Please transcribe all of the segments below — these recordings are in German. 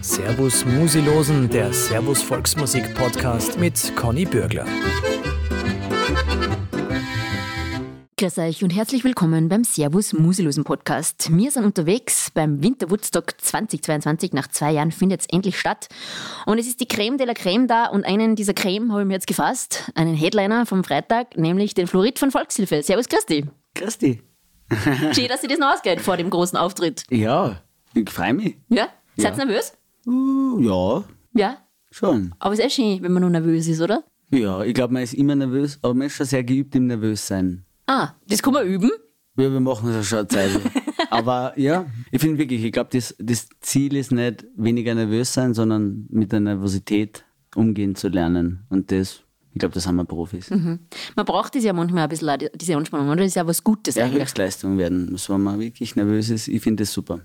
Servus Musilosen, der Servus Volksmusik Podcast mit Conny Bürgler. Grüß euch und herzlich willkommen beim Servus Musilosen Podcast. Wir sind unterwegs beim Winter Woodstock 2022. Nach zwei Jahren findet es endlich statt. Und es ist die Creme de la Creme da und einen dieser Creme habe ich mir jetzt gefasst. Einen Headliner vom Freitag, nämlich den Florid von Volkshilfe. Servus Christi. Christi. Schön, dass sich das noch ausgeht vor dem großen Auftritt. Ja, ich freue mich. Ja? Seid Ja. ihr nervös? Uh, ja, Ja. schon. Aber es ist eh schön, wenn man nur nervös ist, oder? Ja, ich glaube, man ist immer nervös, aber man ist schon sehr geübt im Nervössein. Ah, das kann man üben. Ja, wir machen das schon eine Zeit. aber ja, ich finde wirklich, ich glaube, das, das Ziel ist nicht weniger nervös sein, sondern mit der Nervosität umgehen zu lernen. Und das, ich glaube, das haben wir Profis. Man braucht das ja manchmal ein bisschen, diese Anspannung, oder? Das ist ja was Gutes Ja, eigentlich. Höchstleistung werden, so wenn man wirklich nervös ist, ich finde das super.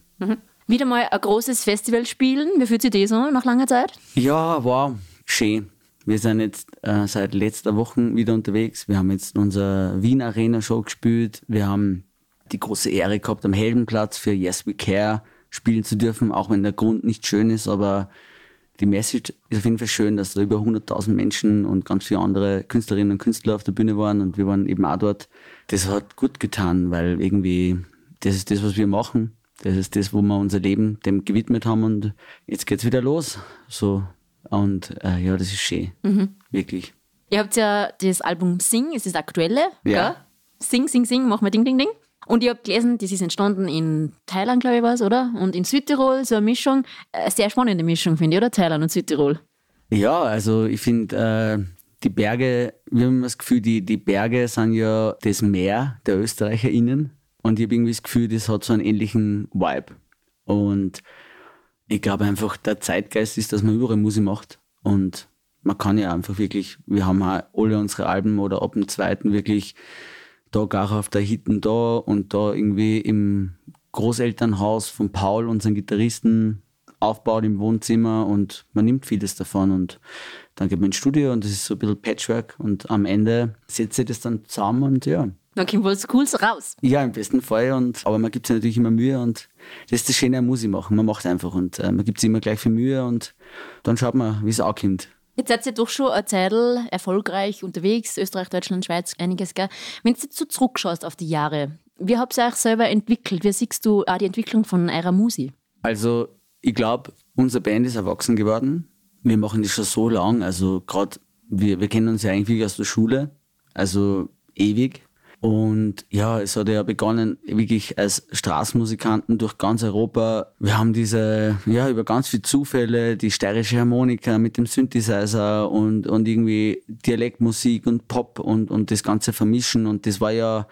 Wieder mal ein großes Festival spielen. Wie fühlt sich das an nach langer Zeit? Ja, wow, schön. Wir sind jetzt äh, seit letzter Woche wieder unterwegs. Wir haben jetzt unser Wien Arena Show gespielt. Wir haben die große Ehre gehabt, am Heldenplatz für Yes We Care spielen zu dürfen, auch wenn der Grund nicht schön ist, aber die Message ist auf jeden Fall schön, dass da über 100.000 Menschen und ganz viele andere Künstlerinnen und Künstler auf der Bühne waren und wir waren eben auch dort. Das hat gut getan, weil irgendwie das ist das, was wir machen. Das ist das, wo wir unser Leben dem gewidmet haben und jetzt geht's wieder los. So und äh, ja, das ist schön, wirklich. Ihr habt ja das Album Sing, ist das aktuelle. Ja. Gell? Sing, Sing, Sing, mach mal Ding, Ding, Ding. Und ihr habt gelesen, das ist entstanden in Thailand, glaube ich, war oder? Und in Südtirol, so eine Mischung. Eine sehr spannende Mischung, finde ich, oder? Thailand und Südtirol. Ja, also ich finde, äh, die Berge, wir haben das Gefühl, die, die Berge sind ja das Meer der ÖsterreicherInnen. Und ich habe irgendwie das Gefühl, das hat so einen ähnlichen Vibe. Und ich glaube einfach, der Zeitgeist ist, dass man überall Musik macht. Und man kann ja einfach wirklich, wir haben auch alle unsere Alben oder ab dem zweiten wirklich da gar auf der Hitten da und da irgendwie im Großelternhaus von Paul, unseren Gitarristen, aufbaut im Wohnzimmer und man nimmt vieles davon und dann geht man ins Studio und das ist so ein bisschen Patchwork und am Ende setzt sich das dann zusammen und ja. Dann kommt was Cooles raus. Ja, im besten Fall und aber man gibt sich natürlich immer Mühe und das ist das Schöne an Musik machen. Man macht einfach und äh, man gibt sich immer gleich viel Mühe und dann schaut man, wie es ankommt. Jetzt seid ihr doch schon eine Zeit erfolgreich unterwegs, Österreich, Deutschland, Schweiz, einiges, gell? Wenn du jetzt so zurückschaust auf die Jahre, wie habt ihr euch selber entwickelt? Wie siehst du auch die Entwicklung von eurer Musik? Also, ich glaube, unsere Band ist erwachsen geworden. Wir machen das schon so lang. Also, gerade, wir, wir kennen uns ja eigentlich aus der Schule. Also, ewig. Und ja, es hat ja begonnen wirklich als Straßenmusikanten durch ganz Europa. Wir haben diese, ja, über ganz viele Zufälle, die steirische Harmonika mit dem Synthesizer und, und irgendwie Dialektmusik und Pop und, und das Ganze vermischen. Und das war ja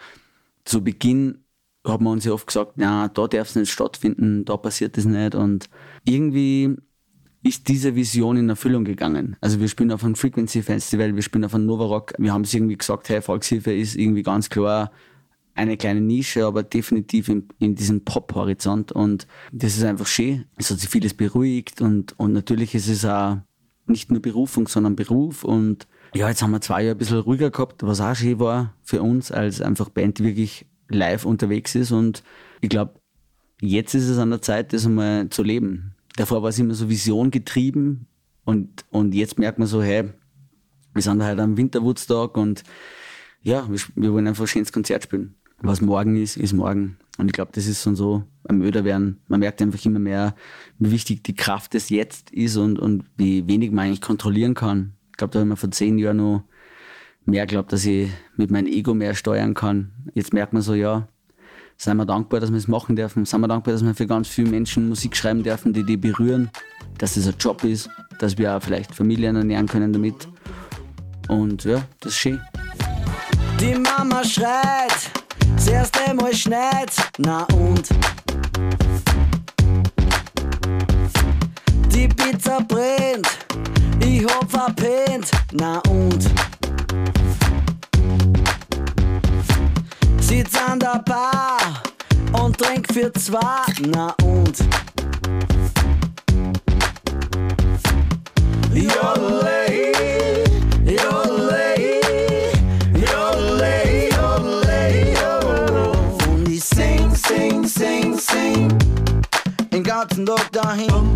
zu Beginn hat man uns ja oft gesagt, na, da darf es nicht stattfinden, da passiert das nicht. Und irgendwie ist diese Vision in Erfüllung gegangen. Also wir spielen auf einem Frequency Festival, wir spielen auf einem Nova Rock. Wir haben es irgendwie gesagt, hey, Volkshilfe ist irgendwie ganz klar eine kleine Nische, aber definitiv in, in diesem Pop-Horizont. Und das ist einfach schön. Es hat sich vieles beruhigt und, und natürlich ist es auch nicht nur Berufung, sondern Beruf. Und ja, jetzt haben wir zwei Jahre ein bisschen ruhiger gehabt, was auch schön war für uns als einfach Band, wirklich live unterwegs ist. Und ich glaube, jetzt ist es an der Zeit, das einmal zu leben. Davor war es immer so Vision getrieben und, und jetzt merkt man so, hey, wir sind halt am Winterwoodstock und ja, wir, wir wollen einfach ein schönes Konzert spielen. Was morgen ist, ist morgen. Und ich glaube, das ist schon so am Öder werden. Man merkt einfach immer mehr, wie wichtig die Kraft des Jetzt ist und, und wie wenig man eigentlich kontrollieren kann. Ich glaube, da habe ich mir vor zehn Jahren noch mehr glaubt, dass ich mit meinem Ego mehr steuern kann. Jetzt merkt man so, ja, seien wir dankbar, dass wir es machen dürfen. Seien wir dankbar, dass wir für ganz viele Menschen Musik schreiben dürfen, die die berühren. Dass das ein Job ist, dass wir auch vielleicht Familien ernähren können damit. Und ja, das ist schön. Die Mama schreit, zuerst einmal schneit, na und? Die Pizza brennt, ich hab verpennt, na und? Sitz an der Bar und trink für zwei, na und? Yodelay, yodelay, yodelay, yodelay, yo. Und ich sing, sing, sing, sing. In ganz ganzen Tag dahin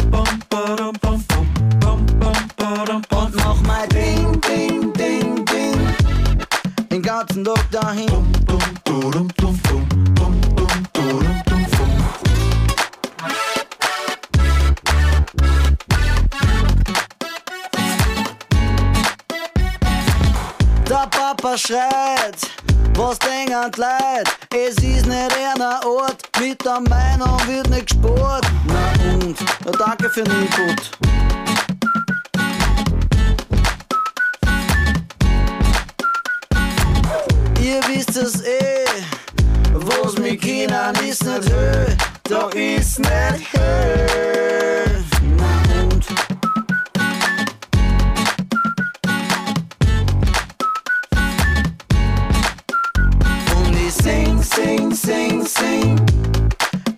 sing, sing,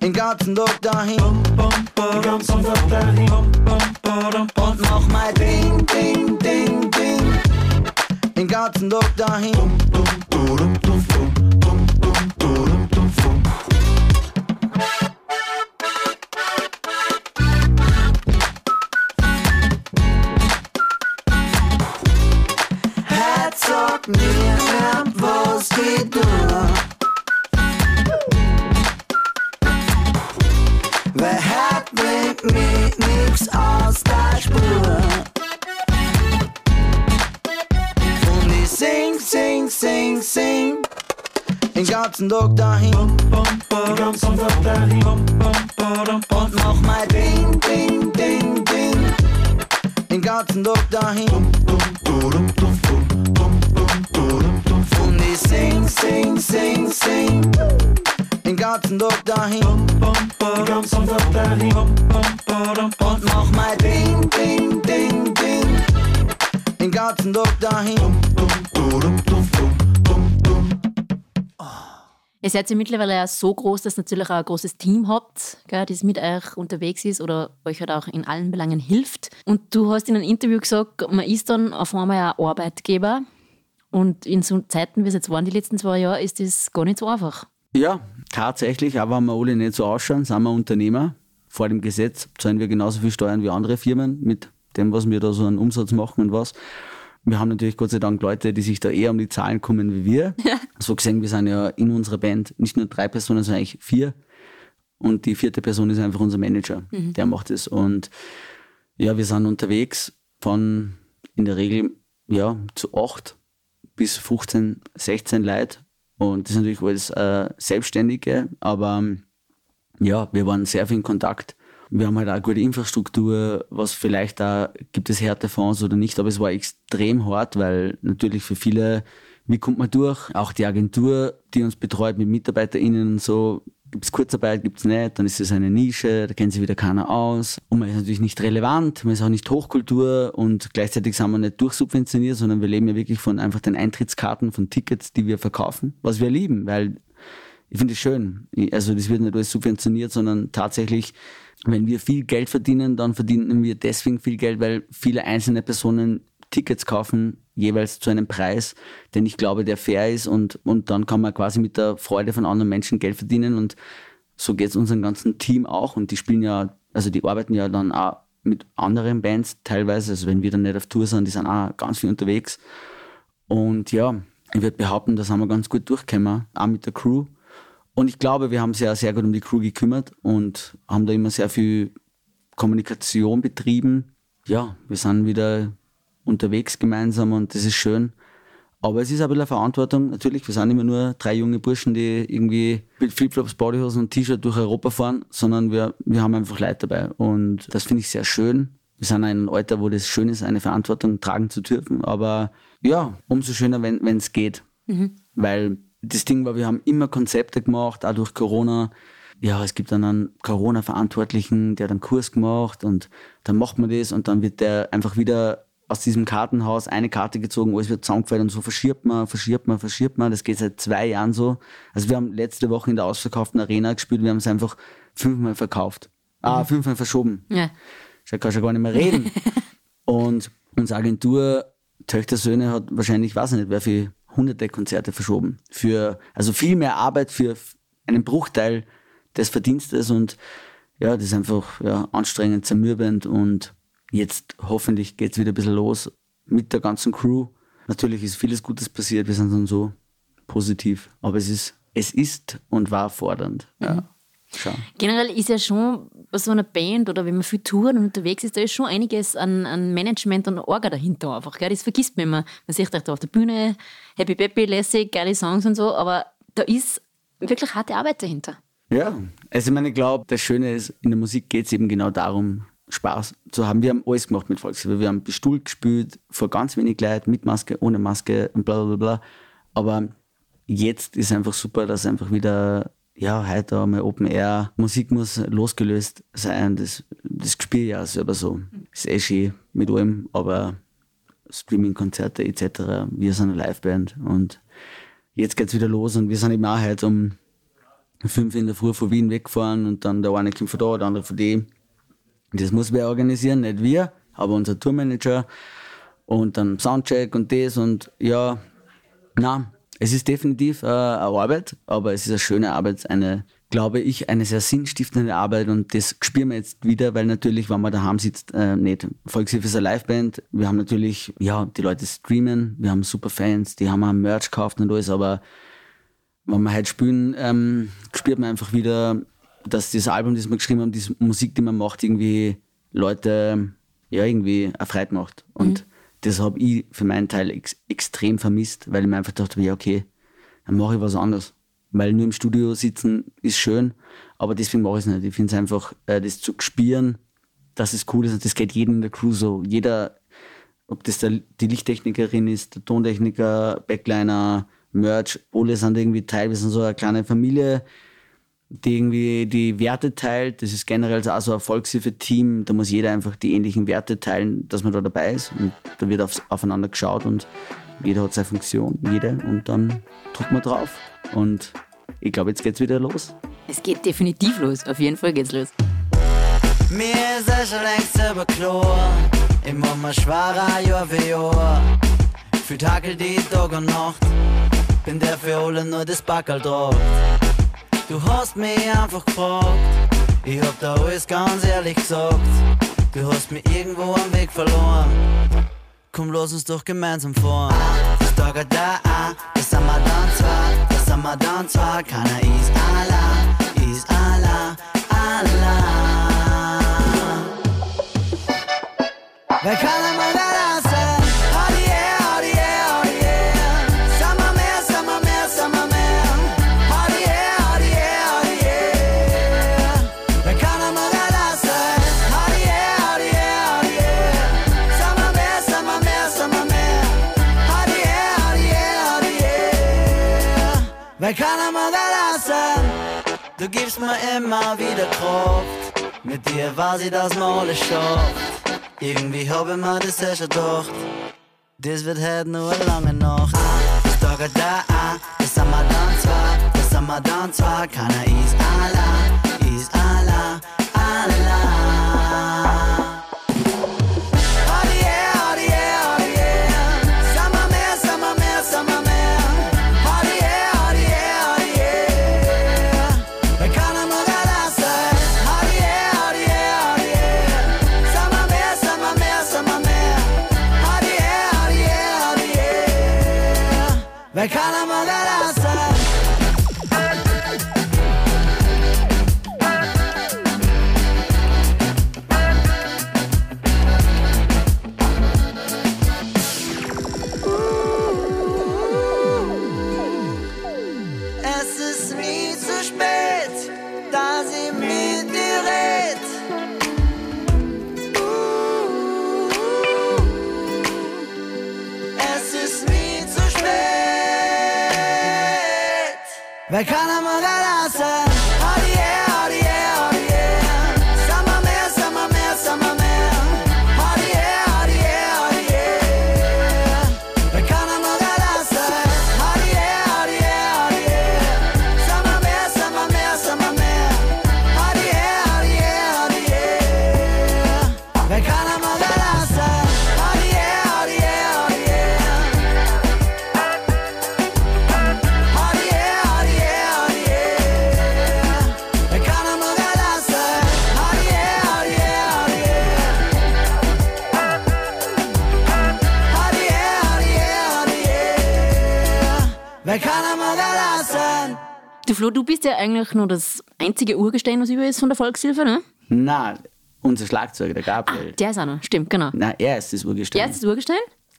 den ganzen Tag dahin. Den ganzen Tag dahin. Und mach mein Ding, Ding, Ding, Ding, den ganzen Tag dahin. Den ganzen Tag dahin. Den ganzen Tag dahin. Und mach mein Ding, Ding, Ding, Ding den ganzen Tag dahin. Und ich sing, sing, sing, sing, den ganzen Tag dahin. Den ganzen Tag dahin. Und mach mein Ding, Ding, Ding, Ding, den ganzen Tag dahin. Ihr seid ja mittlerweile ja so groß, dass ihr natürlich auch ein großes Team habt, das mit euch unterwegs ist oder euch halt auch in allen Belangen hilft. Und du hast in einem Interview gesagt, man ist dann auf einmal ein Arbeitgeber. Und in so Zeiten, wie es jetzt waren, die letzten zwei Jahre, ist das gar nicht so einfach. Ja, tatsächlich, aber wenn wir alle nicht so ausschauen, sind wir Unternehmer. Vor dem Gesetz zahlen wir genauso viel Steuern wie andere Firmen mit dem, was wir da so an Umsatz machen und was. Wir haben natürlich Gott sei Dank Leute, die sich da eher um die Zahlen kommen wie wir. So gesehen, wir sind ja in unserer Band nicht nur drei Personen, sondern eigentlich vier. Und die vierte Person ist einfach unser Manager, der macht es. Und ja, wir sind unterwegs von in der Regel ja, zu acht bis 15, 16 Leute. Und das ist natürlich alles äh, Selbstständige, aber ja, wir waren sehr viel in Kontakt. Wir haben halt auch gute Infrastruktur, was vielleicht da gibt es Härtefonds oder nicht, aber es war extrem hart, weil natürlich für viele, wie kommt man durch? Auch die Agentur, die uns betreut mit MitarbeiterInnen und so, gibt es Kurzarbeit, gibt es nicht, dann ist es eine Nische, da kennt sich wieder keiner aus. Und man ist natürlich nicht relevant, man ist auch nicht Hochkultur und gleichzeitig sind wir nicht durchsubventioniert, sondern wir leben ja wirklich von einfach den Eintrittskarten, von Tickets, die wir verkaufen, was wir lieben, weil ich finde es schön. Also das wird nicht alles subventioniert, sondern tatsächlich, wenn wir viel Geld verdienen, dann verdienen wir deswegen viel Geld, weil viele einzelne Personen Tickets kaufen, jeweils zu einem Preis, den ich glaube, der fair ist und, und dann kann man quasi mit der Freude von anderen Menschen Geld verdienen und so geht es unserem ganzen Team auch und die spielen ja, also die arbeiten ja dann auch mit anderen Bands teilweise, also wenn wir dann nicht auf Tour sind, die sind auch ganz viel unterwegs und ja, ich würde behaupten, da sind wir ganz gut durchgekommen, auch mit der Crew. Und ich glaube, wir haben sehr, sehr gut um die Crew gekümmert und haben da immer sehr viel Kommunikation betrieben. Ja, wir sind wieder unterwegs gemeinsam und das ist schön. Aber es ist ein bisschen eine Verantwortung. Natürlich, wir sind immer nur drei junge Burschen, die irgendwie mit Flipflops, Bodyhosen und T-Shirt durch Europa fahren, sondern wir, wir haben einfach Leute dabei. Und das finde ich sehr schön. Wir sind in einem Alter, wo das schön ist, eine Verantwortung tragen zu dürfen. Aber ja, umso schöner, wenn es geht. Weil das Ding war, wir haben immer Konzepte gemacht, auch durch Corona. Ja, es gibt dann einen Corona-Verantwortlichen, der hat einen Kurs gemacht und dann macht man das und dann wird der einfach wieder aus diesem Kartenhaus eine Karte gezogen, alles wird zusammengefallen und so verschiebt man, verschiebt man, verschiebt man. Das geht seit zwei Jahren so. Also wir haben letzte Woche in der ausverkauften Arena gespielt, wir haben es einfach fünfmal verkauft. Ah, fünfmal verschoben. Ja. Ich kann schon gar nicht mehr reden. und unsere Agentur Töchter Söhne hat wahrscheinlich, weiß ich nicht, wer für hunderte Konzerte verschoben. Für, also viel mehr Arbeit für einen Bruchteil des Verdienstes und ja, das ist einfach ja, anstrengend, zermürbend und jetzt hoffentlich geht es wieder ein bisschen los mit der ganzen Crew. Natürlich ist vieles Gutes passiert, wir sind dann so positiv, aber es ist, es ist und war fordernd. Ja. Mhm. Generell ist ja schon bei so einer Band oder wenn man viel touren und unterwegs ist, da ist schon einiges an, an Management und Orga dahinter einfach. Gell? Das vergisst man immer. Man sieht euch da auf der Bühne, Happy Peppy, lässig, geile Songs und so, aber da ist wirklich harte Arbeit dahinter. Ja, also ich meine, ich glaube, das Schöne ist, in der Musik geht es eben genau darum, Spaß zu haben. Wir haben alles gemacht mit Volkslieder. Wir haben bestuhlt gespielt, vor ganz wenig Leuten, mit Maske, ohne Maske und bla bla bla. Aber jetzt ist einfach super, dass einfach wieder, ja, heute einmal Open Air, Musik muss losgelöst sein. Das, das spüre ich ja selber so. Ist eh schön mit allem, aber Streaming-Konzerte etc. Wir sind eine Liveband und jetzt geht's wieder los und wir sind eben auch heute um fünf in der Früh von Wien weggefahren und dann der eine kommt von da, der andere von dem. Das muss wer organisieren, nicht wir, aber unser Tourmanager und dann Soundcheck und das und ja, na, es ist definitiv äh, eine Arbeit, aber es ist eine schöne Arbeit, eine, glaube ich, eine sehr sinnstiftende Arbeit und das spüren wir jetzt wieder, weil natürlich, wenn man daheim sitzt, äh, nicht. Volkshilfe ist eine Liveband, wir haben natürlich, ja, die Leute streamen, wir haben super Fans, die haben auch Merch gekauft und alles, aber wenn wir heute spielen, ähm, spürt man einfach wieder, dass das Album, das wir geschrieben haben, die Musik, die man macht, irgendwie Leute ja irgendwie erfreut macht. Und mhm. Das habe ich für meinen Teil ex extrem vermisst, weil ich mir einfach dachte, ja, okay, dann mache ich was anderes. Weil nur im Studio sitzen ist schön, aber deswegen mache ich es nicht. Ich finde es einfach, äh, das zu spüren, dass es cool ist und das geht jedem in der Crew so. Jeder, ob das der, die Lichttechnikerin ist, der Tontechniker, Backliner, Merch, alle sind irgendwie Teil, wir sind so eine kleine Familie, die irgendwie die Werte teilt. Das ist generell auch so ein Volkshilfe-Team, da muss jeder einfach die ähnlichen Werte teilen, dass man da dabei ist und da wird aufs, aufeinander geschaut und jeder hat seine Funktion, jede und dann drückt man drauf und ich glaube, jetzt geht's wieder los. Es geht definitiv los, auf jeden Fall geht's los. Mir ist es schon längst überklar, immer mal schwerer Jahr für Jahr. Für Tage die Tag und Nacht bin der für alle nur das Backel drauf. Du hast mich einfach gefragt, ich hab da alles ganz ehrlich gesagt. Du hast mich irgendwo am Weg verloren. Komm, los uns doch gemeinsam fahren. Das Tag da, das sind wir dann zwar, das sind wir dann zwar. Keiner ist Allah, ist Allah, Allah. Wer kann einmal da Wer kann einmal da lassen? Du gibst mir immer wieder Kraft. Mit dir ich, dass man alles schafft. Irgendwie hab ich mir das schon gedacht. Das wird heute nur eine lange Nacht. Ich sage da, das sind wir dann zwar, das sind wir dann zwar. Keiner ist Allah, ist Allah, Allah. Wer kann einmal Flo, du bist ja eigentlich nur das einzige Urgestein, was über ist von der Volkshilfe, ne? Nein, unser Schlagzeuger, der Gabriel. Der ist auch noch, stimmt, genau. Nein, er ist das Urgestein. Der ist das Urgestein?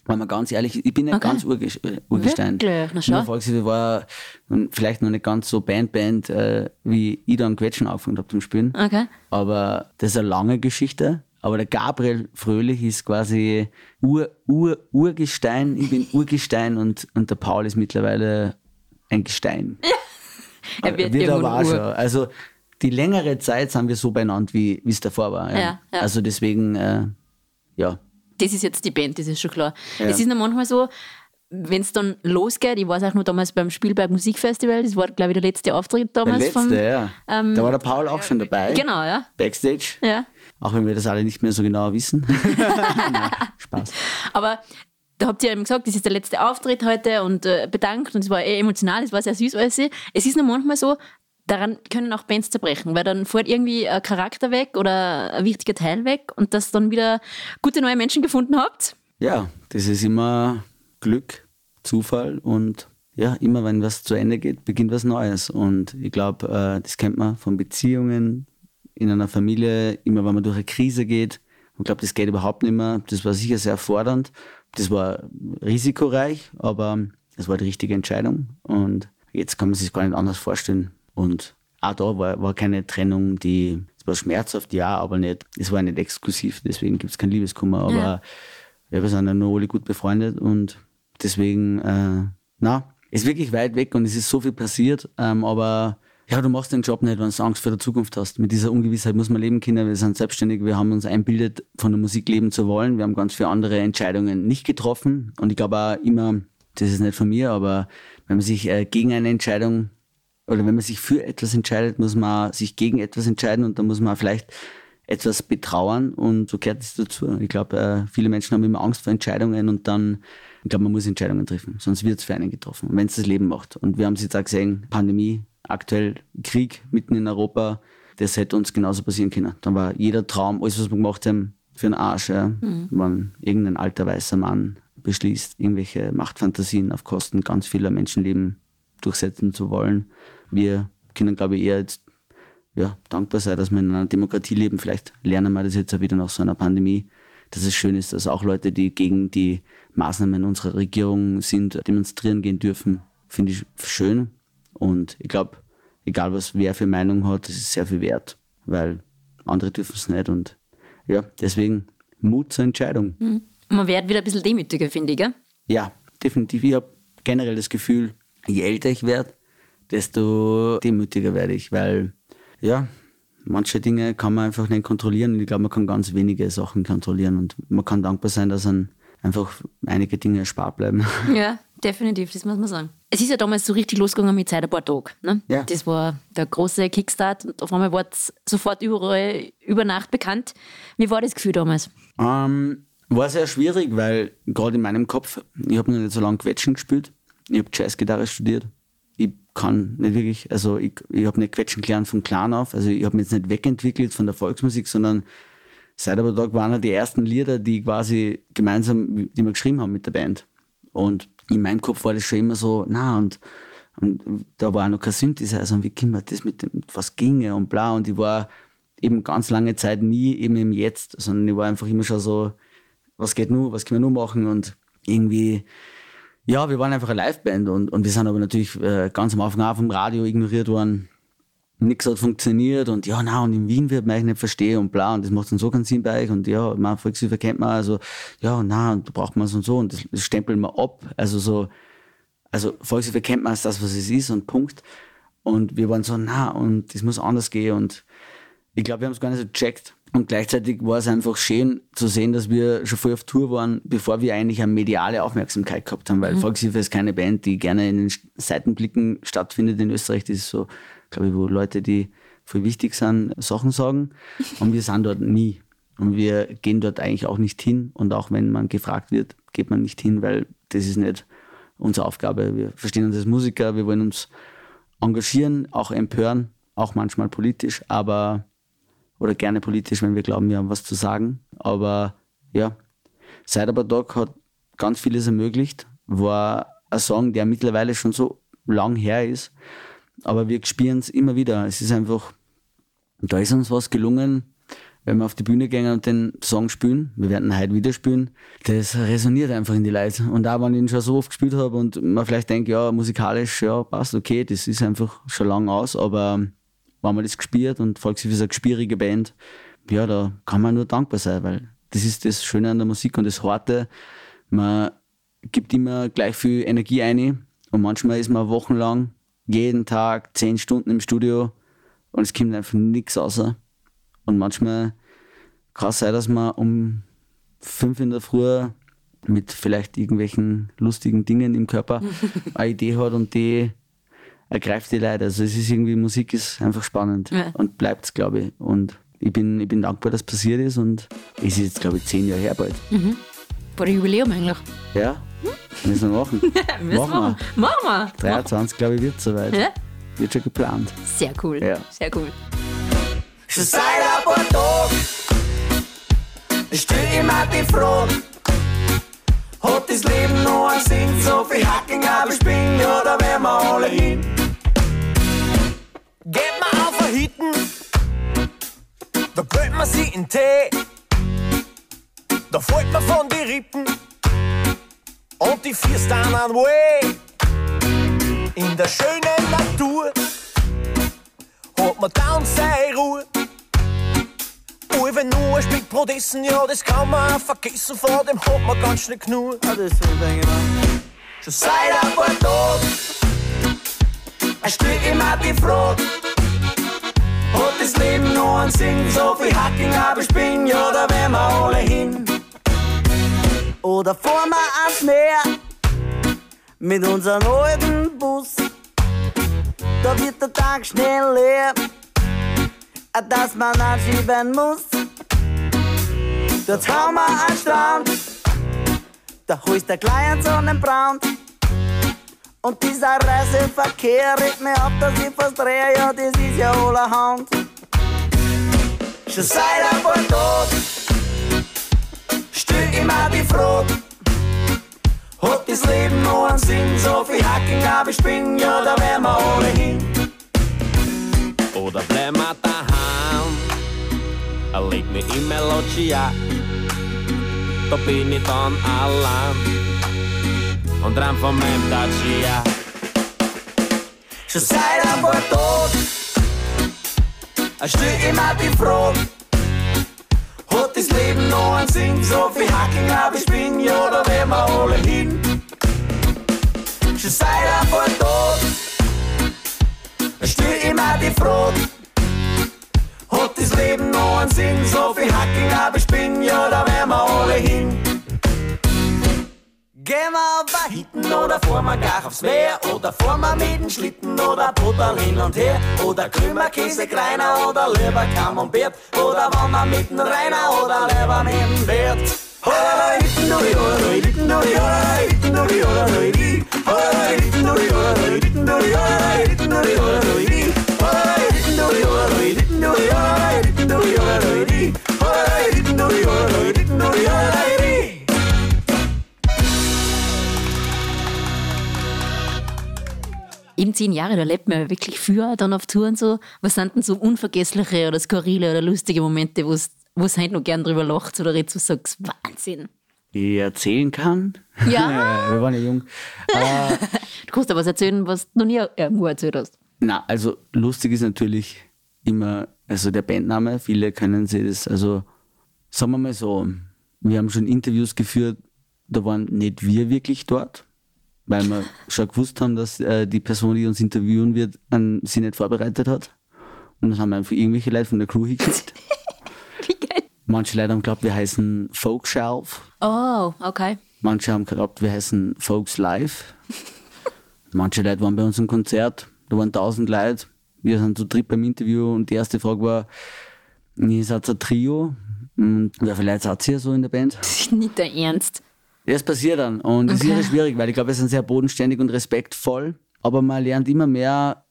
Wenn man ganz ehrlich, ich bin nicht Okay. ganz Urge äh, Urgestein. Wirklich? Na schau. Volkshilfe war vielleicht noch nicht ganz so Band-Band, äh, wie ich dann Quetschen angefangen habe zum Spielen. Okay. Aber das ist eine lange Geschichte. Aber der Gabriel Fröhlich ist quasi Ur, Ur, Urgestein. Ich bin Urgestein und, und der Paul ist mittlerweile ein Gestein. Er wird, Wird irgendwo aber auch schon. Also die längere Zeit sind wir so benannt, wie es davor war. Ja, ja. Also deswegen, äh, ja. Das ist jetzt die Band, das ist schon klar. Ja. Es ist noch manchmal so, wenn es dann losgeht, ich weiß auch nur damals beim Spielberg Musikfestival, das war, glaube ich, der letzte Auftritt Der damals. letzte, vom, ja. ähm, da war der Paul auch schon dabei. Genau, ja. Backstage. ja. Auch wenn wir das alle nicht mehr so genau wissen. Nein, Spaß. Aber da habt ihr eben gesagt, das ist der letzte Auftritt heute und äh, bedankt und es war eh emotional, es war sehr süß alles. Es ist noch manchmal so, daran können auch Bands zerbrechen, weil dann fällt irgendwie ein Charakter weg oder ein wichtiger Teil weg und dass dann wieder gute neue Menschen gefunden habt. Ja, das ist immer Glück, Zufall und ja, immer wenn was zu Ende geht, beginnt was Neues. Und ich glaube, äh, das kennt man von Beziehungen in einer Familie, immer wenn man durch eine Krise geht. Ich glaube, das geht überhaupt nicht mehr. Das war sicher sehr fordernd. Das war risikoreich, aber es war die richtige Entscheidung. Und jetzt kann man sich gar nicht anders vorstellen. Und auch da war, war keine Trennung, die, es war schmerzhaft, ja, aber nicht, es war nicht exklusiv, deswegen gibt es kein Liebeskummer. Aber Ja. ja, wir sind ja nur alle gut befreundet und deswegen, äh, na, ist wirklich weit weg und es ist so viel passiert, ähm, aber ja, du machst den Job nicht, wenn du Angst vor der Zukunft hast. Mit dieser Ungewissheit muss man leben können. Wir sind selbstständig, wir haben uns einbildet, von der Musik leben zu wollen. Wir haben ganz viele andere Entscheidungen nicht getroffen und ich glaube auch immer, das ist nicht von mir, aber wenn man sich äh, gegen eine Entscheidung oder wenn man sich für etwas entscheidet, muss man sich gegen etwas entscheiden und dann muss man vielleicht etwas betrauern und so gehört es dazu. Ich glaube, äh, viele Menschen haben immer Angst vor Entscheidungen und dann, ich glaube, man muss Entscheidungen treffen, sonst wird es für einen getroffen, wenn es das Leben macht. Und wir haben es jetzt auch gesehen, Pandemie, aktuell Krieg mitten in Europa, das hätte uns genauso passieren können. Dann war jeder Traum, alles, was wir gemacht haben, für einen Arsch. Ja. Wenn irgendein alter weißer Mann beschließt, irgendwelche Machtfantasien auf Kosten ganz vieler Menschenleben durchsetzen zu wollen. Wir können, glaube ich, eher jetzt ja, dankbar sein, dass wir in einer Demokratie leben. Vielleicht lernen wir das jetzt auch wieder nach so einer Pandemie, dass es schön ist, dass auch Leute, die gegen die Maßnahmen unserer Regierung sind, demonstrieren gehen dürfen. Finde ich schön. Und ich glaube, egal was wer für Meinung hat, das ist sehr viel wert, weil andere dürfen es nicht. Und ja, deswegen Mut zur Entscheidung. Man wird wieder ein bisschen demütiger, finde ich, gell? Ja, definitiv. Ich habe generell das Gefühl, je älter ich werde, desto demütiger werde ich, weil ja, manche Dinge kann man einfach nicht kontrollieren und ich glaube, man kann ganz wenige Sachen kontrollieren und man kann dankbar sein, dass dann einfach einige Dinge erspart bleiben. Ja, definitiv, das muss man sagen. Es ist ja damals so richtig losgegangen mit Zeit ein paar Tage. Ne? Ja. Das war der große Kickstart und auf einmal war es sofort überall über Nacht bekannt. Wie war das Gefühl damals? Ähm, war sehr schwierig, weil gerade in meinem Kopf, ich habe noch nicht so lange Quetschen gespielt. Ich habe Jazzgitarre studiert. Ich kann nicht wirklich, also ich, ich habe nicht Quetschen gelernt von klein auf. Also ich habe mich jetzt nicht wegentwickelt von der Volksmusik, sondern seit aber Tag waren die ersten Lieder, die quasi gemeinsam, die wir geschrieben haben mit der Band. Und in meinem Kopf war das schon immer so, na und, und da war auch noch kein Synthesizer und wie können wir das mit dem, was ginge und bla. Und ich war eben ganz lange Zeit nie eben im Jetzt, sondern ich war einfach immer schon so, was geht nur, was können wir nur machen und irgendwie, ja, wir waren einfach eine Liveband und, und wir sind aber natürlich äh, ganz am Anfang auch vom Radio ignoriert worden. Nichts hat funktioniert und ja, na, und in Wien wird man euch nicht verstehen und bla, und das macht dann so keinen Sinn bei euch und ja, man Volkshilfe kennt man, also ja, na, und da braucht man es und so und das, das stempeln wir ab, also so, also Volkshilfe kennt man als das, was es ist und Punkt. Und wir waren so, na, und das muss anders gehen und ich glaube, wir haben es gar nicht so gecheckt. Und gleichzeitig war es einfach schön zu sehen, dass wir schon voll auf Tour waren, bevor wir eigentlich eine mediale Aufmerksamkeit gehabt haben, weil Volkshilfe ist keine Band, die gerne in den Seitenblicken stattfindet in Österreich. Das ist so, glaube ich, wo Leute, die voll wichtig sind, Sachen sagen. Und wir sind dort nie. Und wir gehen dort eigentlich auch nicht hin. Und auch wenn man gefragt wird, geht man nicht hin, weil das ist nicht unsere Aufgabe. Wir verstehen uns als Musiker, wir wollen uns engagieren, auch empören, auch manchmal politisch, aber oder gerne politisch, wenn wir glauben, wir haben was zu sagen. Aber ja, Cybertag hat ganz vieles ermöglicht. War ein Song, der mittlerweile schon so lang her ist, aber wir spielen es immer wieder. Es ist einfach, da ist uns was gelungen, wenn wir auf die Bühne gehen und den Song spielen, wir werden ihn heute wieder spielen, das resoniert einfach in die Leute. Und auch wenn ich ihn schon so oft gespielt habe und man vielleicht denkt, ja, musikalisch, ja, passt, okay, das ist einfach schon lang aus, aber wenn man das gespielt und Volkshilfe ist eine gespierige Band, ja, da kann man nur dankbar sein, weil das ist das Schöne an der Musik und das Harte. Man gibt immer gleich viel Energie ein und manchmal ist man wochenlang jeden Tag zehn Stunden im Studio und es kommt einfach nichts außer. Und manchmal kann es sein, dass man um fünf in der Früh mit vielleicht irgendwelchen lustigen Dingen im Körper eine Idee hat und die ergreift die Leute. Also es ist irgendwie, Musik ist einfach spannend Ja. und bleibt es, glaube ich. Und ich bin, ich bin dankbar, dass es passiert ist und es ist jetzt, glaube ich, zehn Jahre her bald. Vor der Jubiläum eigentlich. Ja, müssen wir machen. Müssen machen wir. Machen wir. 23, glaube ich, wird soweit. Ja? Wird schon geplant. Sehr cool. Ja. Sehr cool. Schon seit ein paar Tagen stell ich mir die Frage, hat das Leben noch einen Sinn? So viel Hacking, aber Spinn, ja, da wären wir alle hin. Geht man auf ein Hitten, da gönnt man sie in Tee. Da fällt man von die Rippen und die Fierst an an Way. In der schönen Natur hat man dann seine Ruhe. Ui, wenn nur ein Stück Brot essen, ja, das kann man vergessen, vor dem hat man ganz schnell genug. Ah, das so denke ich mir. Schon seit ein paar Tagen stell ich mir die Frage, hat das Leben noch einen Sinn? So viel Hacking, aber ich bin, ja, da wären wir alle hin. Oder fahren wir ans Meer mit unserem alten Bus. Da wird der Tag schnell leer, dass man anschieben muss. Dort haben wir einen Strand, da holst der kleinen Sonnenbrand. Und dieser Reiseverkehr regt mir ab, dass ich fast drehe, ja, das ist ja allerhand. Schon seit ein paar Mir die Frage, hat das Leben noch einen Sinn? So viel Hacking, aber ich bin, ja, da wären wir alle hin. Oder bleib mal daheim, legt mich in Melodia, da bin ich dann allein und rein von meinem Dacia. Schon seit ein paar Tagen stell ich mir die Frage, hat das Leben noch einen Sinn? So viel Hacking, aber ich bin, ja, da wären wir alle hin. Schon seit ein paar Tagen stell ich mir die Frage, hat das Leben noch einen Sinn? So viel Hacking, aber ich bin, ja, da wären wir alle hin. Wir auf ein Hitten oder fahren wir gar aufs Meer Oder fahren wir mit dem Schlitten oder Bruderl hin und her Oder Krümmer, Käse, Greiner oder lieber Camembert Oder wenn wir mit dem Rainer oder lieber mit dem Bert Hoi, Eben zehn Jahre, da lebt man ja wirklich für, dann auf Touren so. Was sind denn so unvergessliche oder skurrile oder lustige Momente, wo es heute noch gern drüber lacht oder wo du sagst, Wahnsinn. Ich erzählen kann. Ja. Wir waren ja jung. Äh, Du kannst aber was erzählen, was du noch nie irgendwo erzählt hast. Na, also lustig ist natürlich immer, also der Bandname, viele können sich das, also sagen wir mal so, wir haben schon Interviews geführt, da waren nicht wir wirklich dort, weil wir schon gewusst haben, dass äh, die Person, die uns interviewen wird, an sie nicht vorbereitet hat. Und dann haben wir einfach irgendwelche Leute von der Crew hingeschickt. Wie geil. Manche Leute haben geglaubt, wir heißen Folkshelf. Oh, okay. Manche haben geglaubt, wir heißen Folks Live. Manche Leute waren bei uns im Konzert, da waren tausend Leute. Wir sind zu dritt beim Interview und die erste Frage war, ihr seid ein Trio und viele Leute seid ihr so in der Band? Nicht der Ernst. Das passiert dann und ist Okay. irre schwierig, weil ich glaube, wir sind sehr bodenständig und respektvoll, aber man lernt immer mehr,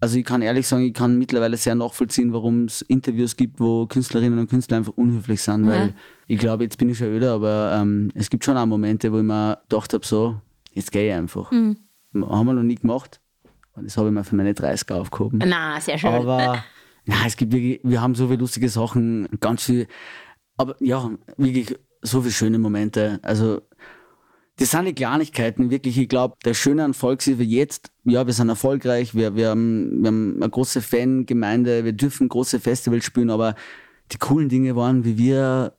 also ich kann ehrlich sagen, ich kann mittlerweile sehr nachvollziehen, warum es Interviews gibt, wo Künstlerinnen und Künstler einfach unhöflich sind, weil Ja. ich glaube, jetzt bin ich schon öder, aber ähm, es gibt schon auch Momente, wo ich mir gedacht habe, so, jetzt gehe ich einfach. Haben wir noch nie gemacht. Das habe ich mir für meine 30er aufgehoben. Na, sehr schön. Aber ja, es gibt wirklich, wir haben so viele lustige Sachen, ganz viel, aber ja, wirklich so viele schöne Momente. Also das sind die Kleinigkeiten, wirklich. Ich glaube, der Schöne an Volkshilfe jetzt, ja, wir sind erfolgreich, wir, wir, haben, wir haben eine große Fangemeinde, wir dürfen große Festivals spielen, aber die coolen Dinge waren, wie wir,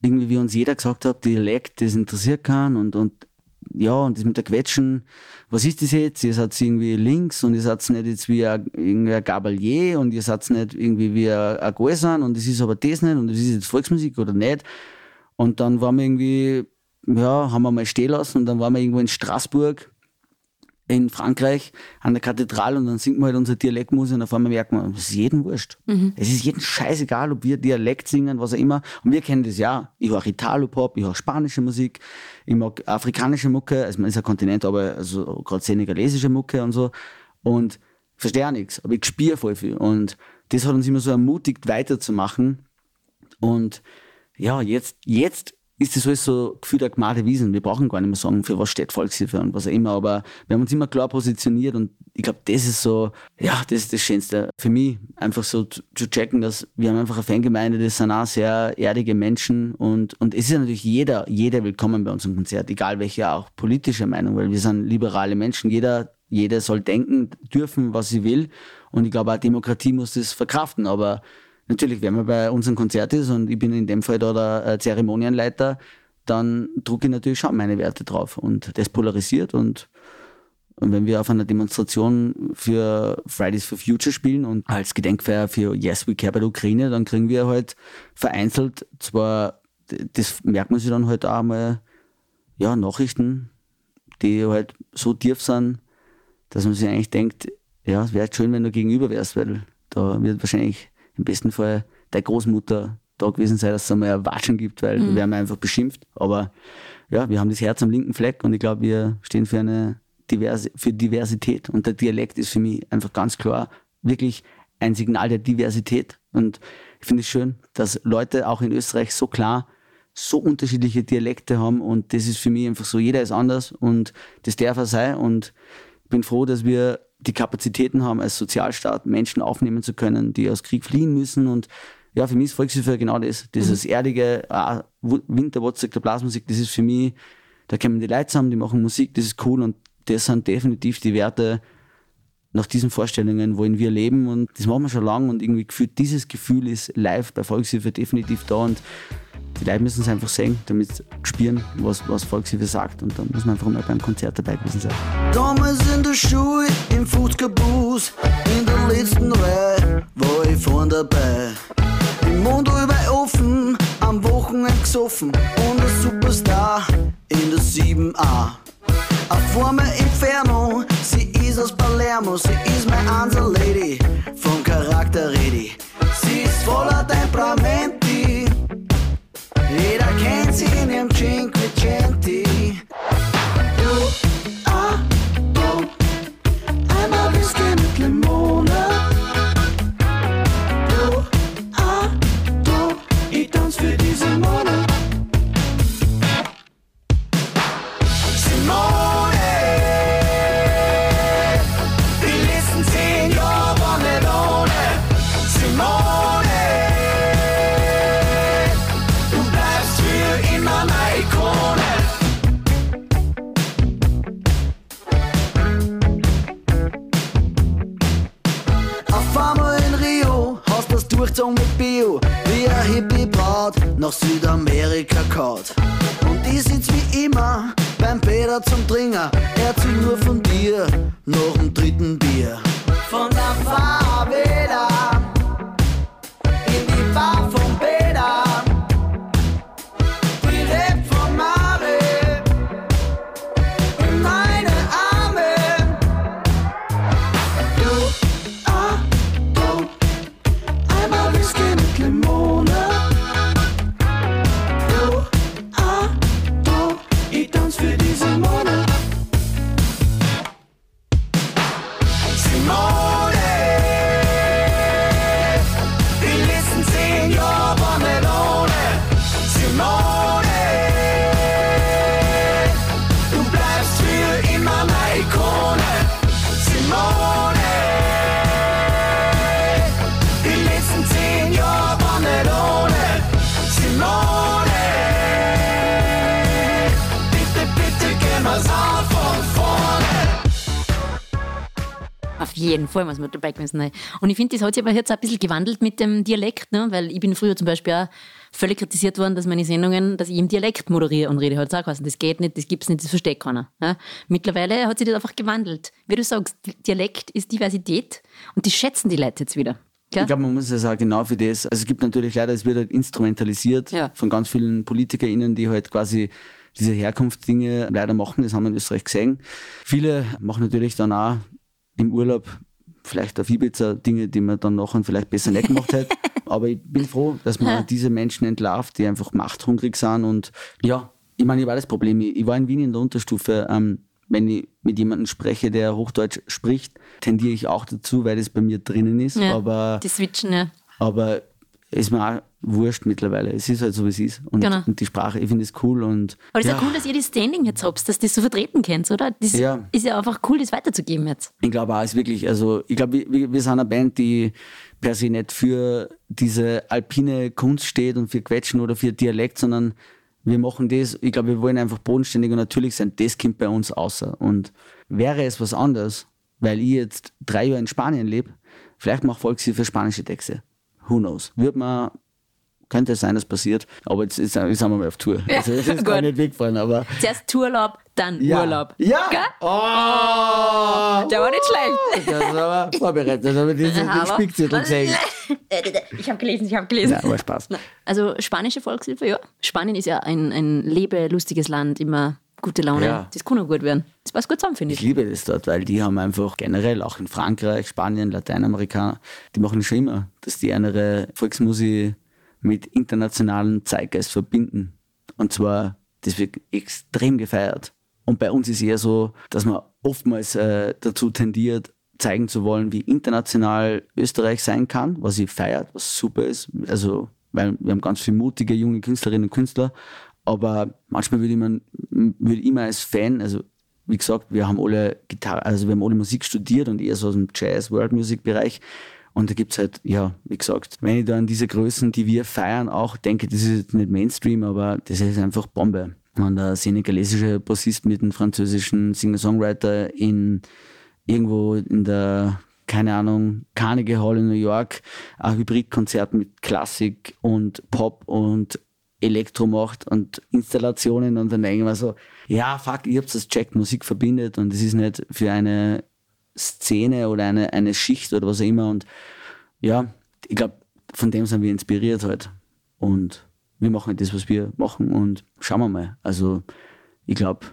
irgendwie wie uns jeder gesagt hat, Dialekt, das interessiert keinen und, und ja, und das mit der Quetschen, was ist das jetzt? Ihr seid irgendwie links und ihr seid nicht jetzt wie ein, irgendwie ein Gabalier und ihr seid nicht irgendwie wie ein, Gäusan und das ist aber das nicht und das ist jetzt Volksmusik oder nicht. Und dann waren wir irgendwie ja, haben wir mal stehen lassen und dann waren wir irgendwo in Straßburg in Frankreich an der Kathedrale und dann singt man halt unser Dialektmusik und auf einmal merkt man, es ist jedem wurscht. Mhm. Es ist jedem scheißegal, ob wir Dialekt singen, was auch immer. Und wir kennen das ja. Ich höre Italo-Pop, ich höre spanische Musik, ich mag afrikanische Mucke, also man ist ein Kontinent, aber also gerade senegalesische Mucke und so. Und verstehe auch nichts, aber ich spiele voll viel. Und das hat uns immer so ermutigt, weiterzumachen. Und ja, jetzt, jetzt ist das alles so gefühlt eine gemade Wiesen. Wir brauchen gar nicht mehr sagen, für was steht Volkshilfe und was auch immer, aber wir haben uns immer klar positioniert und ich glaube, das ist so, ja, das ist das Schönste. Für mich einfach so zu, checken, dass wir haben einfach eine Fangemeinde, das sind auch sehr erdige Menschen und, und es ist natürlich jeder, jeder willkommen bei unserem Konzert, egal welche auch politische Meinung, weil wir sind liberale Menschen. Jeder, jeder soll denken dürfen, was sie will und ich glaube auch Demokratie muss das verkraften, aber natürlich, wenn man bei unserem Konzert ist und ich bin in dem Fall da der äh, Zeremonienleiter, dann drucke ich natürlich schon meine Werte drauf und das polarisiert und, und wenn wir auf einer Demonstration für Fridays for Future spielen und als Gedenkfeier für Yes, we care bei der Ukraine, dann kriegen wir halt vereinzelt zwar, das merkt man sich dann halt auch mal, ja, Nachrichten, die halt so tief sind, dass man sich eigentlich denkt, ja, es wäre schön, wenn du gegenüber wärst, weil da wird wahrscheinlich im besten Fall der Großmutter da gewesen sein, dass es einmal ein Watschen gibt, weil mhm. wir werden einfach beschimpft. Aber ja, wir haben das Herz am linken Fleck und ich glaube, wir stehen für eine Diverse, für Diversität. Und der Dialekt ist für mich einfach ganz klar wirklich ein Signal der Diversität. Und ich finde es schön, dass Leute auch in Österreich so klar so unterschiedliche Dialekte haben und das ist für mich einfach so, jeder ist anders und das darf er sein und ich bin froh, dass wir die Kapazitäten haben, als Sozialstaat Menschen aufnehmen zu können, die aus Krieg fliehen müssen. Und ja, für mich ist Volkshilfe genau das. Dieses mhm. erdige ah, Winterwurzig der Blasmusik, das ist für mich, da kommen die Leute zusammen, die machen Musik, das ist cool und das sind definitiv die Werte, nach diesen Vorstellungen wollen wir leben und das machen wir schon lange und irgendwie gefühlt, dieses Gefühl ist live bei Volkshilfe definitiv da und die Leute müssen es einfach sehen, damit sie spüren, was, was Volkshilfe sagt. Und dann muss man einfach mal beim Konzert dabei gewesen sein. In der Schule, im Fußgabus, in der letzten Reihe, war ich vorn dabei. Im Mund über offen, am Wochenende gesoffen und ein Superstar in der 7a. Eine Formel Inferno, sie ist aus Palermo, sie ist meine Ansel Lady, vom Charakter ready. Sie ist voller Temperamenti jeder kennt sie in ihrem Cinquecenti. Jeden Fall muss man dabei gewesen sein. Und ich finde, das hat sich aber jetzt auch ein bisschen gewandelt mit dem Dialekt, ne? weil ich bin früher zum Beispiel auch völlig kritisiert worden, dass meine Sendungen, dass ich im Dialekt moderiere und rede. Hat auch geheißen, das geht nicht, das gibt's nicht, das versteht keiner. Ja? Mittlerweile hat sich das einfach gewandelt. Wie du sagst, Dialekt ist Diversität und die schätzen die Leute jetzt wieder. Gell? Ich glaube, man muss ja sagen, genau für das. Also es gibt natürlich leider, es wird halt instrumentalisiert Ja. von ganz vielen PolitikerInnen, die halt quasi diese Herkunftsdinge leider machen. Das haben wir in Österreich gesehen. Viele machen natürlich dann auch im Urlaub vielleicht auf Ibiza Dinge, die man dann nachher vielleicht besser nicht gemacht hätte. Aber ich bin froh, dass man diese Menschen entlarvt, die einfach machthungrig sind. Und ja, ich meine, ich war das Problem. Ich war in Wien in der Unterstufe. Ähm, wenn ich mit jemandem spreche, der Hochdeutsch spricht, tendiere ich auch dazu, weil das bei mir drinnen ist. Ja, Aber die switchen, ja. aber ist mir auch wurscht mittlerweile. Es ist halt so, wie es ist. Und, Genau. und die Sprache, ich finde es cool. Und Aber es ist ja, ja cool, dass ihr das Standing jetzt habt, dass ihr das so vertreten könnt, oder? Das Ja. ist ja einfach cool, das weiterzugeben jetzt. ich glaube auch, ist wirklich, also ich glaube, wir, wir sind eine Band, die per se nicht für diese alpine Kunst steht und für Quetschen oder für Dialekt, sondern wir machen das, ich glaube, wir wollen einfach bodenständig und natürlich sein, das kommt bei uns außer. Und wäre es was anderes, weil ich jetzt drei Jahre in Spanien lebe, vielleicht mache Volkshilfe spanische Texte. Who knows? Wird man, könnte es sein, dass passiert, aber jetzt, ist, jetzt sind wir mal auf Tour. Also das ist gar nicht wegfahren, aber Zuerst Urlaub, dann ja. Urlaub. Ja! Gell? Oh! Der war nicht schlecht. Das ist aber vorbereitet, das ich diesen den Aber- Spickzettel gesehen. Ich habe gelesen, ich habe gelesen. Ja, aber Spaß. Also spanische Volkshilfe, ja. Spanien ist ja ein, ein lebelustiges Land, immer gute Laune. Ja. Das kann auch gut werden. Das passt gut zusammen, finde Ich ich. liebe das dort, weil die haben einfach generell, auch in Frankreich, Spanien, Lateinamerika, die machen schon immer, dass die ihre Volksmusik mit internationalen Zeitgeist verbinden. Und zwar, das wird extrem gefeiert. Und bei uns ist eher so, dass man oftmals äh, dazu tendiert, zeigen zu wollen, wie international Österreich sein kann, was sie feiert, was super ist. Also, weil wir haben ganz viele mutige junge Künstlerinnen und Künstler. Aber manchmal würde man, würde ich mir als Fan, also wie gesagt, wir haben alle Gitarre, also wir haben alle Musik studiert und eher so aus dem Jazz, World Music Bereich. Und da gibt's halt, ja, wie gesagt, wenn ich da an diese Größen, die wir feiern, auch denke, das ist jetzt nicht Mainstream, aber das ist einfach Bombe. Und der senegalesische Bassist mit einem französischen Singer-Songwriter in irgendwo in der, keine Ahnung, Carnegie Hall in New York, ein Hybridkonzert mit Klassik und Pop und Elektro macht und Installationen und dann denke ich mir so, ja, fuck, ich hab's das checkt, Musik verbindet und es ist nicht für eine Szene oder eine, eine Schicht oder was auch immer und ja, ich glaube, von dem sind wir inspiriert halt und wir machen das, was wir machen und schauen wir mal. Also ich glaube,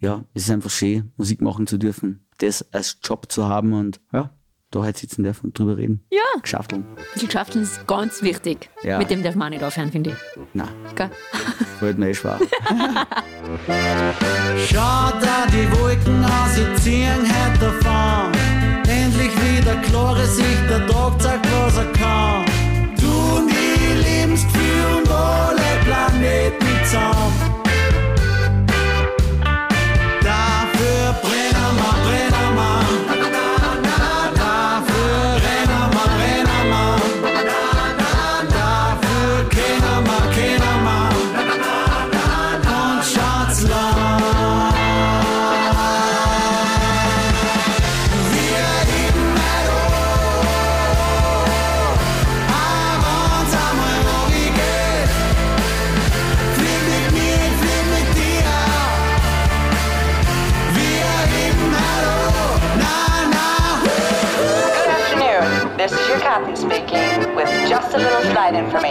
ja, es ist einfach schön, Musik machen zu dürfen, das als Job zu haben und ja, da halt sitzen dürfen und drüber reden. Ja. Bisschen Geschäfteln ist ganz wichtig. Ja. Mit dem darf man auch nicht aufhören, finde ich. Na, Gell? wollte mir eh schwer. Schaut da die Wolken aus, sie ziehen heute davon. Endlich wieder klare Sicht, der Tag zeigt, was er kann. Du und ich Lebensgefühl und alle Planeten zusammen.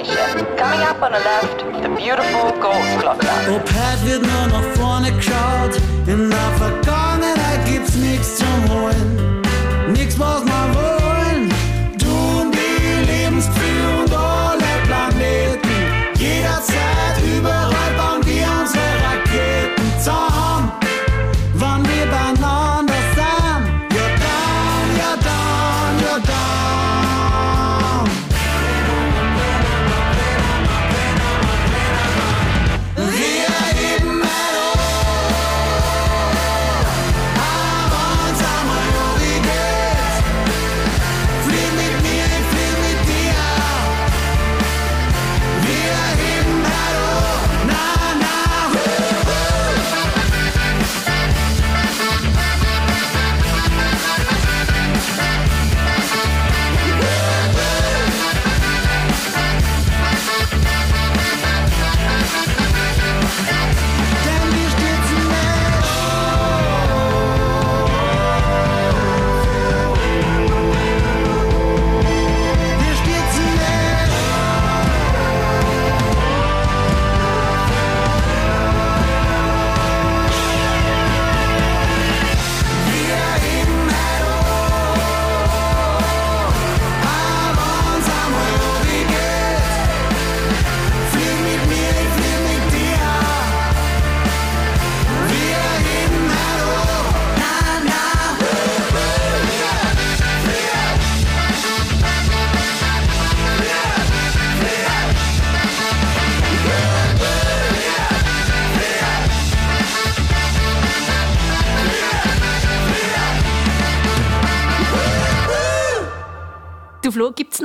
Coming up on the left, the beautiful Goldglockner.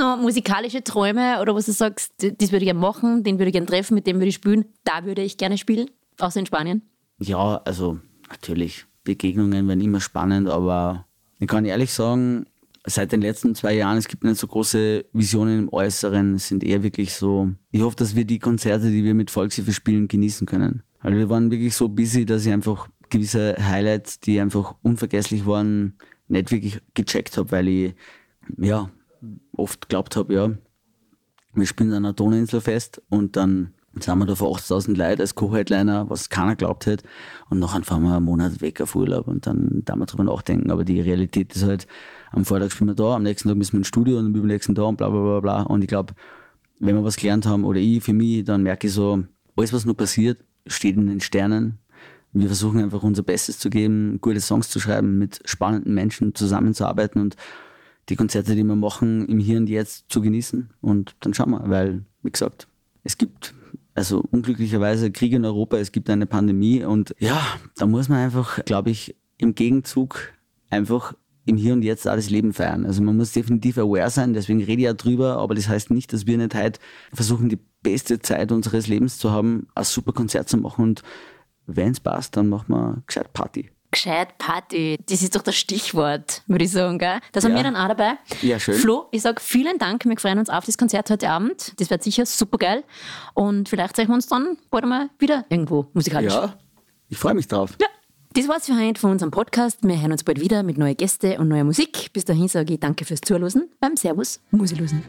Noch musikalische Träume oder was du sagst, das würde ich gerne machen, den würde ich gerne treffen, mit dem würde ich spielen, da würde ich gerne spielen, außer in Spanien? Ja, also natürlich, Begegnungen werden immer spannend, aber ich kann ehrlich sagen, seit den letzten zwei Jahren, es gibt nicht so große Visionen im Äußeren, es sind eher wirklich so, ich hoffe, dass wir die Konzerte, die wir mit Volkshilfe spielen, genießen können. Also wir waren wirklich so busy, dass ich einfach gewisse Highlights, die einfach unvergesslich waren, nicht wirklich gecheckt habe, weil ich ja oft glaubt habe, ja, wir spielen an einer Donauinsel fest und dann sind wir da vor 80.000 Leuten als Co-Headliner, was keiner glaubt hat. Und nachher fahren wir einen Monat weg auf Urlaub und dann da wir drüber nachdenken. Aber die Realität ist halt, am Vortag spielen wir da, am nächsten Tag müssen wir ins Studio und am übernächsten da und bla bla bla bla. Und ich glaube, wenn wir was gelernt haben, oder ich für mich, dann merke ich so, alles was nur passiert, steht in den Sternen. Wir versuchen einfach unser Bestes zu geben, gute Songs zu schreiben, mit spannenden Menschen zusammenzuarbeiten und die Konzerte, die wir machen, im Hier und Jetzt zu genießen. Und dann schauen wir, weil, wie gesagt, es gibt also unglücklicherweise Krieg in Europa, es gibt eine Pandemie und ja, da muss man einfach, glaube ich, im Gegenzug einfach im Hier und Jetzt auch das Leben feiern. Also man muss definitiv aware sein, deswegen rede ich ja drüber, aber das heißt nicht, dass wir nicht heute versuchen, die beste Zeit unseres Lebens zu haben, ein super Konzert zu machen und wenn es passt, dann machen wir gescheit Party. Gescheit Party, das ist doch das Stichwort, würde ich sagen, gell? Das haben Ja. wir dann auch dabei. Ja, schön. Flo, ich sag vielen Dank, wir freuen uns auf das Konzert heute Abend. Das wird sicher super geil. Und vielleicht sehen wir uns dann bald mal wieder irgendwo musikalisch. Ja, ich freue mich drauf. Ja, das war's für heute von unserem Podcast. Wir hören uns bald wieder mit neuen Gästen und neuer Musik. Bis dahin sage ich danke fürs Zuhören beim Servus Musilosen.